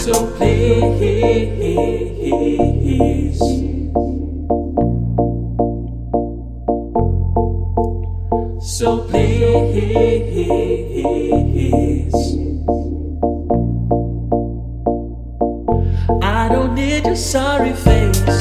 So please, so please, I don't need your sorry face.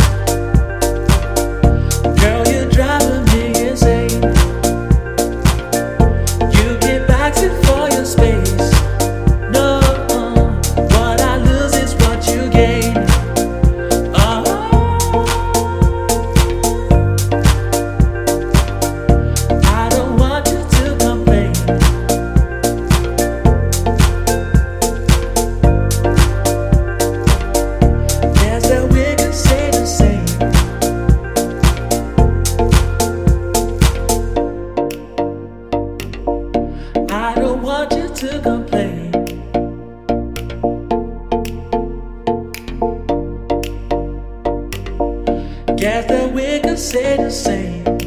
guess that we can say the same.